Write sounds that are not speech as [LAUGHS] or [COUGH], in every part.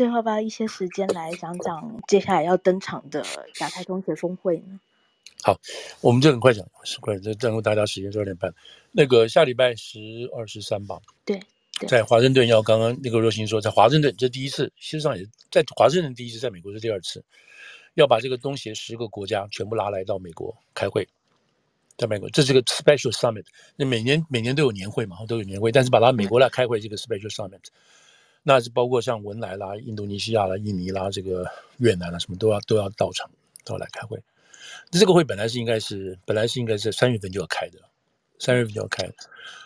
最后，把一些时间来讲讲接下来要登场的亚太中学峰会呢？好，我们就很快讲，十快，这耽误大家时间，十二点半。那个下礼拜十二十三吧。对，在华盛顿要刚刚那个若星说，在华盛顿这第一次，事实上也在华盛顿第一次，在美国是第二次，要把这个东协十个国家全部拉来到美国开会，在美国这是个 special summit，那每年每年都有年会嘛，都有年会，但是把它美国来开会，这个 special summit，那是包括像文莱啦、印度尼西亚啦、印尼啦、这个越南啦，什么都要都要到场，都要来开会。这个会本来是应该是本来是应该是三月份就要开的，三月份就要开，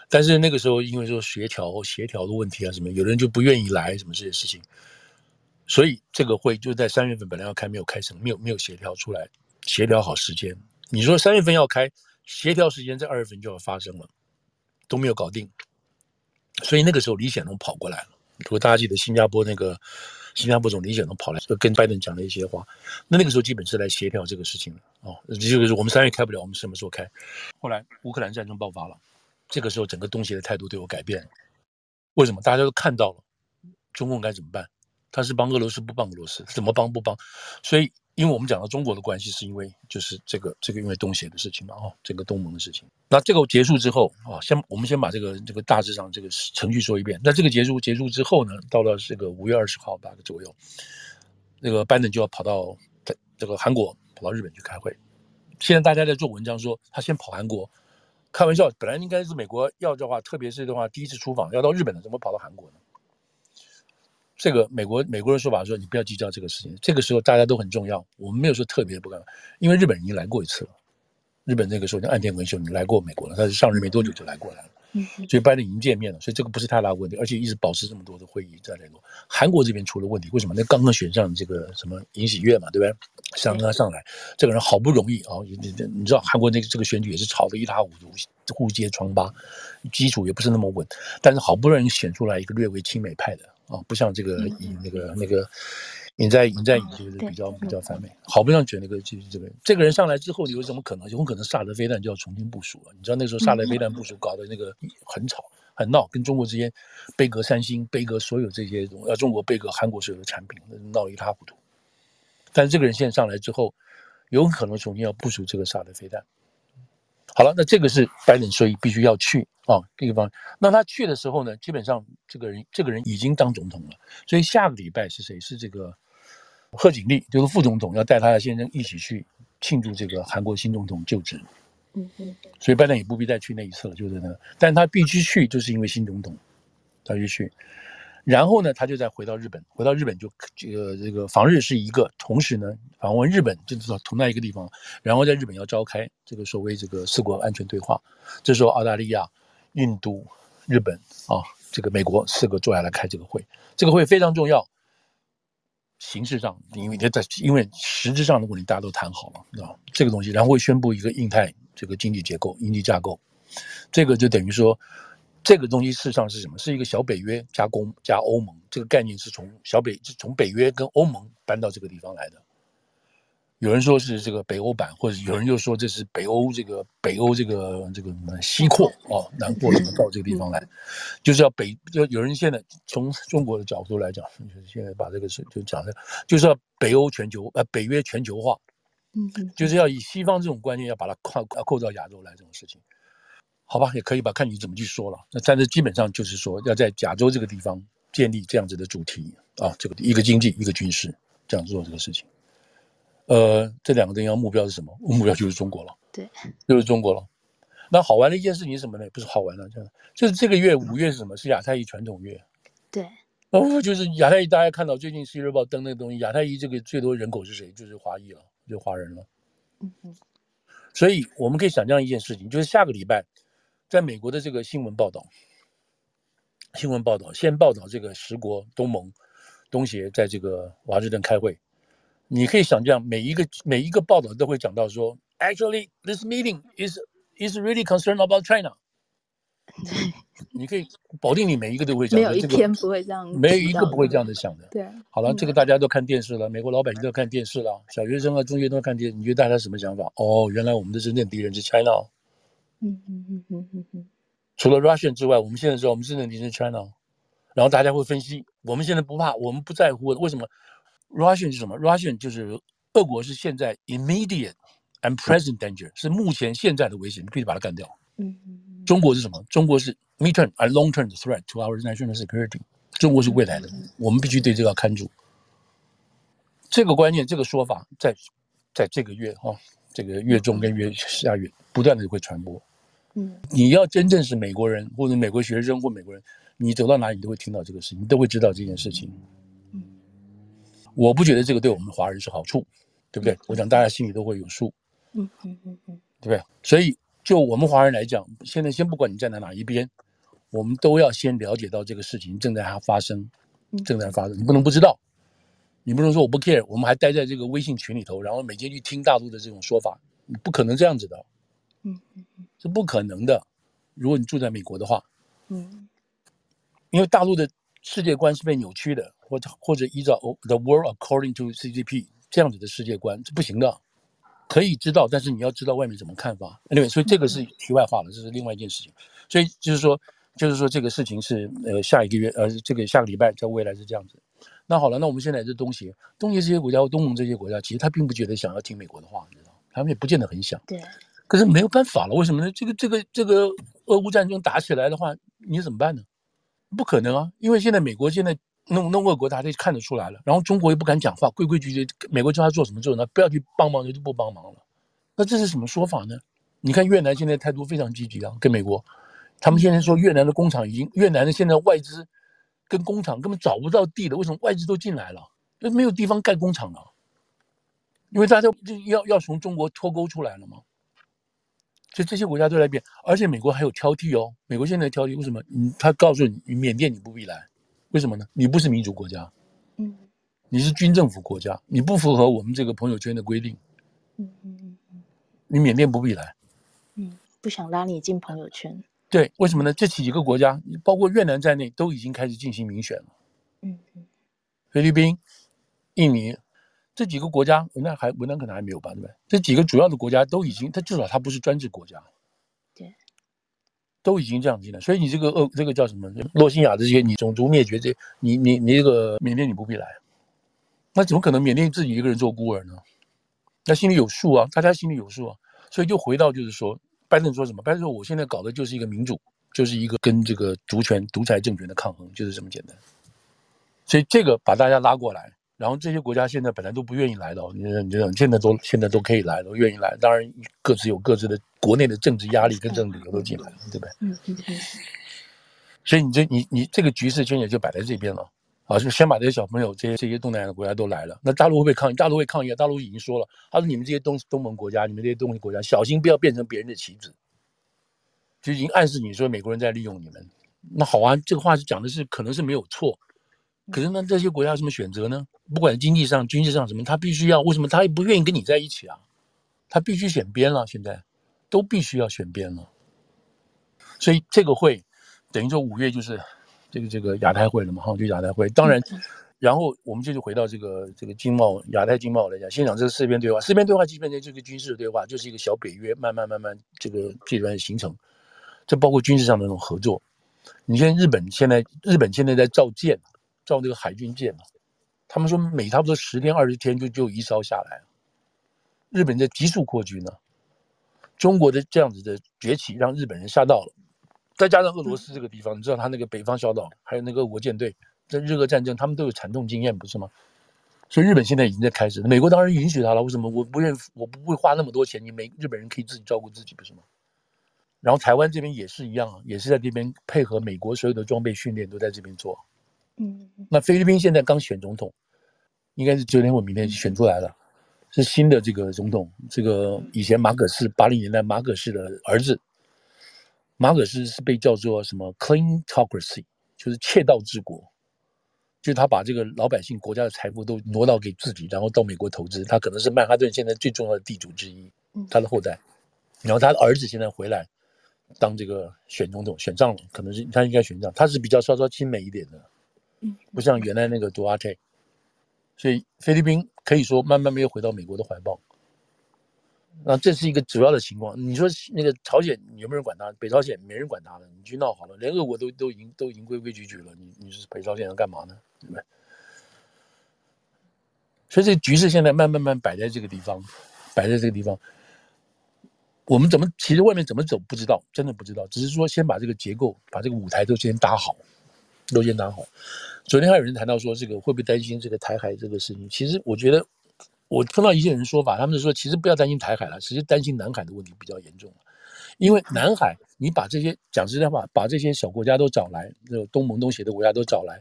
但是那个时候因为说协调协调的问题啊什么，有人就不愿意来什么这些事情，所以这个会就在三月份本来要开没有开成，没有没有协调出来，协调好时间。你说三月份要开，协调时间在二月份就要发生了，都没有搞定，所以那个时候李显龙跑过来了。如果大家记得新加坡那个。新加坡总理李显龙跑来，跟拜登讲了一些话。那那个时候基本是来协调这个事情的哦，就是我们三月开不了，我们什么时候开？后来乌克兰战争爆发了，这个时候整个东协的态度都有改变。为什么？大家都看到了中共该怎么办？他是帮俄罗斯不帮俄罗斯？怎么帮不帮？所以。因为我们讲到中国的关系，是因为就是这个这个因为东协的事情嘛，哦，整个东盟的事情。那这个结束之后啊，先我们先把这个这个大致上这个程序说一遍。那这个结束结束之后呢，到了这个五月二十号吧左右，那个拜登就要跑到这个韩国，跑到日本去开会。现在大家在做文章说他先跑韩国，开玩笑，本来应该是美国要的话，特别是的话，第一次出访要到日本的，怎么跑到韩国呢？这个美国美国人说法说，你不要计较这个事情，这个时候大家都很重要。我们没有说特别不干，因为日本人已经来过一次了。日本那个时候叫岸田文雄，你来过美国了，他是上任没多久就来过来了。嗯，所以拜登已经见面了，所以这个不是太大问题，而且一直保持这么多的会议在联络。韩国这边出了问题，为什么？那刚刚选上这个什么尹喜月嘛，对不对？想让他上来，这个人好不容易啊，你你知道韩国那个这个选举也是吵得一塌糊涂，互揭疮疤，基础也不是那么稳，但是好不容易选出来一个略微亲美派的。啊、哦，不像这个尹那个那个尹在尹在尹就是比较比较反美，好不像选那个就是这个这个人上来之后，你有什么可能？有可能萨德飞弹就要重新部署了。你知道那时候萨德飞弹部署搞得那个很吵很闹，跟中国之间杯隔三星、杯隔所有这些呃中国杯隔韩国所有的产品，闹一塌糊涂。但是这个人现在上来之后，有可能重新要部署这个萨德飞弹。好了，那这个是拜登，所以必须要去啊，这个方。那他去的时候呢，基本上这个人这个人已经当总统了，所以下个礼拜是谁？是这个贺锦丽，就是副总统，要带他的先生一起去庆祝这个韩国新总统就职。嗯嗯。所以拜登也不必再去那一次了，就是那个，但他必须去，就是因为新总统，他就去。然后呢，他就再回到日本，回到日本就这个这个访日是一个，同时呢访问日本就知道同在一个地方，然后在日本要召开这个所谓这个四国安全对话，这时候澳大利亚、印度、日本啊，这个美国四个坐下来开这个会，这个会非常重要。形式上，因为在因为实质上的问题大家都谈好了啊，这个东西，然后会宣布一个印太这个经济结构、经济架构，这个就等于说。这个东西事实上是什么？是一个小北约加公加欧盟，这个概念是从小北是从北约跟欧盟搬到这个地方来的。有人说是这个北欧版，或者有人又说这是北欧这个北欧这个这个什么西扩哦，南扩怎么到这个地方来？就是要北，就有人现在从中国的角度来讲，就是现在把这个事就讲的，就是要北欧全球呃北约全球化，嗯，就是要以西方这种观念要把它扩扩到亚洲来这种事情。好吧，也可以吧，看你怎么去说了。那但是基本上就是说，要在亚洲这个地方建立这样子的主题啊，这个一个经济，一个军事，这样做这个事情。呃，这两个地方目标是什么？目标就是中国了，对，就是中国了。那好玩的一件事情是什么呢？不是好玩的，就是这个月五月是什么？是亚太裔传统月。对，哦，就是亚太裔，大家看到最近《世界日报》登那个东西，亚太裔这个最多人口是谁？就是华裔了，就华人了。嗯哼。所以我们可以想象一件事情，就是下个礼拜。在美国的这个新闻报道，新闻报道先报道这个十国东盟、东协在这个华盛顿开会。你可以想象，每一个每一个报道都会讲到说，Actually, this meeting is is really concerned about China。[LAUGHS] 你可以保定，你每一个都会讲，没有一天不会这样，没有一个不会这样子想的。对，好了，这个大家都看电视了，美国老百姓都看电视了，小学生啊、中学都看电视，你觉得大家什么想法？哦，原来我们的真正敌人是 China。嗯嗯嗯嗯嗯嗯，除了 Russian 之外，我们现在知道我们真正敌人是 China，然后大家会分析，我们现在不怕，我们不在乎，为什么？Russian 是什么？Russian 就是俄国是现在 immediate and present danger，是目前现在的危险，你必须把它干掉。嗯嗯。中国是什么？中国是 midterm and long-term threat to our national security。中国是未来的，我们必须对这个要看住。这个观念，这个说法，在在这个月哈、哦，这个月中跟月下月不断的会传播。嗯，你要真正是美国人或者美国学生或美国人，你走到哪里你都会听到这个事情，你都会知道这件事情。嗯，我不觉得这个对我们华人是好处，对不对？我想大家心里都会有数。嗯嗯嗯嗯，对不对？所以就我们华人来讲，现在先不管你站在哪一边，我们都要先了解到这个事情正在发生，正在发生，你不能不知道。你不能说我不 care，我们还待在这个微信群里头，然后每天去听大陆的这种说法，你不可能这样子的，嗯嗯嗯，是不可能的。如果你住在美国的话，嗯，因为大陆的世界观是被扭曲的，或者或者依照 the world according to CCP 这样子的世界观是不行的。可以知道，但是你要知道外面怎么看法。Anyway，所以这个是题外话了，这是另外一件事情。所以就是说，就是说这个事情是呃下一个月呃这个下个礼拜在未来是这样子。那好了，那我们现在这东西，东西这些国家，东盟这些国家，其实他并不觉得想要听美国的话，你知道，他们也不见得很想。对。可是没有办法了，为什么呢？这个这个这个俄乌战争打起来的话，你怎么办呢？不可能啊，因为现在美国现在弄弄俄国，大家看得出来了。然后中国又不敢讲话，规规矩矩，美国叫他做什么做什么，不要去帮忙，就不帮忙了。那这是什么说法呢？你看越南现在态度非常积极啊，跟美国，他们现在说越南的工厂已经，越南的现在外资。跟工厂根本找不到地了，为什么外资都进来了？那没有地方盖工厂了，因为大家就要要从中国脱钩出来了嘛。所以这些国家都在变，而且美国还有挑剔哦。美国现在挑剔为什么？嗯，他告诉你，你缅甸你不必来，为什么呢？你不是民主国家，嗯，你是军政府国家，你不符合我们这个朋友圈的规定，嗯嗯嗯，你缅甸不必来，嗯，不想拉你进朋友圈。对，为什么呢？这几个国家，包括越南在内，都已经开始进行民选了。嗯嗯，菲律宾、印尼这几个国家，文旦还文旦可能还没有吧？对不对？这几个主要的国家都已经，它至少它不是专制国家。对，都已经这样子了。所以你这个呃，这个叫什么？洛辛亚这些，你种族灭绝这，你你你这个缅甸你不必来。那怎么可能缅甸自己一个人做孤儿呢？那心里有数啊，大家心里有数啊。所以就回到就是说。拜登说什么？拜登说：“我现在搞的就是一个民主，就是一个跟这个独权、独裁政权的抗衡，就是这么简单。所以这个把大家拉过来，然后这些国家现在本来都不愿意来的，你你现在都现在都可以来了，都愿意来。当然各自有各自的国内的政治压力跟政治理由都进来了，对不对？嗯嗯嗯。所以你这你你这个局势现在就摆在这边了。”啊，就先把这些小朋友、这些这些东南亚的国家都来了。那大陆会不会抗议？大陆会抗议。大陆已经说了，他说：“你们这些东东盟国家，你们这些东盟国家，小心不要变成别人的棋子。”就已经暗示你说美国人在利用你们。那好啊，这个话是讲的是可能是没有错。可是呢，这些国家有什么选择呢？不管经济上、军事上什么，他必须要为什么他也不愿意跟你在一起啊？他必须选边了，现在都必须要选边了。所以这个会等于说五月就是。这个这个亚太会了嘛？哈，就亚太会。当然，然后我们就是回到这个这个经贸亚太经贸来讲，现场这个四边对话，四边对话基本上这个军事的对话，就是一个小北约，慢慢慢慢这个阶段形成。这包括军事上的那种合作。你现在日本现在日本现在在造舰，造那个海军舰嘛？他们说每差不多十天二十天就就一艘下来。日本在急速扩军呢。中国的这样子的崛起，让日本人吓到了。再加上俄罗斯这个地方，你知道他那个北方小岛，还有那个俄国舰队，在日俄战争，他们都有惨痛经验，不是吗？所以日本现在已经在开始，美国当然允许他了。为什么？我不愿，我不会花那么多钱，你美日本人可以自己照顾自己，不是吗？然后台湾这边也是一样，也是在这边配合美国所有的装备训练都在这边做。嗯，那菲律宾现在刚选总统，应该是昨天或明天选出来了，是新的这个总统，这个以前马可仕八零年代马可仕的儿子。马可仕是被叫做什么 cleantocracy，就是窃盗治国，就是他把这个老百姓国家的财富都挪到给自己，然后到美国投资。他可能是曼哈顿现在最重要的地主之一，他的后代。然后他的儿子现在回来当这个选总统，选上了，可能是他应该选上。他是比较稍稍亲美一点的，不像原来那个杜阿泰。所以菲律宾可以说慢慢没有回到美国的怀抱。那这是一个主要的情况。你说那个朝鲜有没有人管他？北朝鲜没人管他了，你去闹好了，连俄国都都已经都已经规规矩矩了，你你是北朝鲜要干嘛呢？对不对？所以这局势现在慢慢慢摆在这个地方，摆在这个地方。我们怎么其实外面怎么走不知道，真的不知道。只是说先把这个结构，把这个舞台都先搭好，都先搭好。昨天还有人谈到说，这个会不会担心这个台海这个事情？其实我觉得。我碰到一些人说法，他们就说，其实不要担心台海了，其实担心南海的问题比较严重。因为南海，你把这些讲实在话，把这些小国家都找来，这个东盟东协的国家都找来，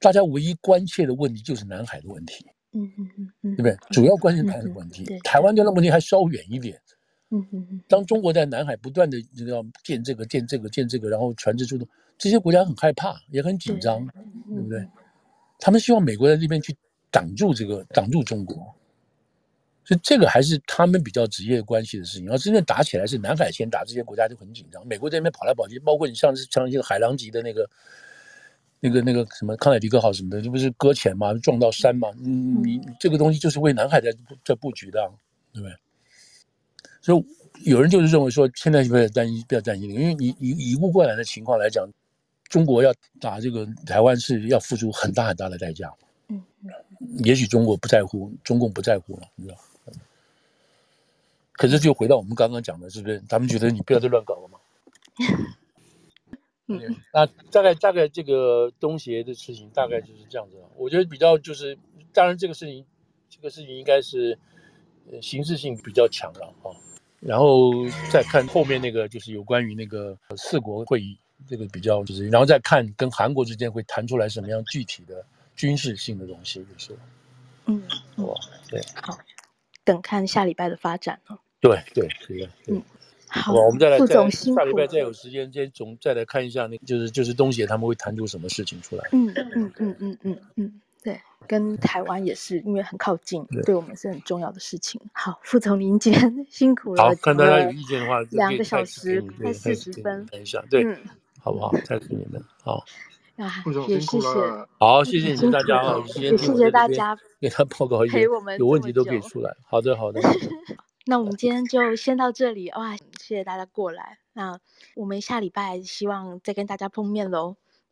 大家唯一关切的问题就是南海的问题。嗯嗯嗯嗯，对不对？主要关心台海的问题，台湾的那问题还稍远一点。嗯嗯嗯。当中国在南海不断的要建这个建这个建这个，然后船只出动，这些国家很害怕，也很紧张，对不对？他们希望美国在这边去。挡住这个，挡住中国，所以这个还是他们比较职业关系的事情。要真正打起来，是南海先打，这些国家就很紧张。美国在那边跑来跑去，包括你像是像一个海狼级的那个、那个、那个什么康乃狄克号什么的，这不是搁浅吗？撞到山吗？嗯，你这个东西就是为南海在在布局的，对不对？所以有人就是认为说，现在不要担心，不要担心，因为你以以乌克兰的情况来讲，中国要打这个台湾是要付出很大很大的代价。嗯，也许中国不在乎，中共不在乎了，你知道？可是就回到我们刚刚讲的，是不是？他们觉得你不要再乱搞了嘛。[LAUGHS] 嗯，那大概大概这个东协的事情大概就是这样子了。我觉得比较就是，当然这个事情，这个事情应该是形式性比较强了啊。然后再看后面那个，就是有关于那个四国会议，这个比较就是，然后再看跟韩国之间会谈出来什么样具体的。军事性的东西就是，嗯，哇，对，好，等看下礼拜的发展哦。对对对，嗯，好，我们再来，副总下礼拜再有时间，先总再来看一下那，就是就是东协他们会谈出什么事情出来。嗯嗯嗯嗯嗯嗯，对，跟台湾也是，因为很靠近，对我们是很重要的事情。好，副总您今天 [LAUGHS] 辛苦了。好，看大家有意见的话，两个小时快四十分，等一下，对，好不好？[LAUGHS] 再给你们，好。啊，也谢谢，好，谢谢你们大家啊，也谢谢大家给他报告一下，有问题都可以出来。好的，好的。[LAUGHS] 那我们今天就先到这里，哇，谢谢大家过来。那我们下礼拜希望再跟大家碰面喽。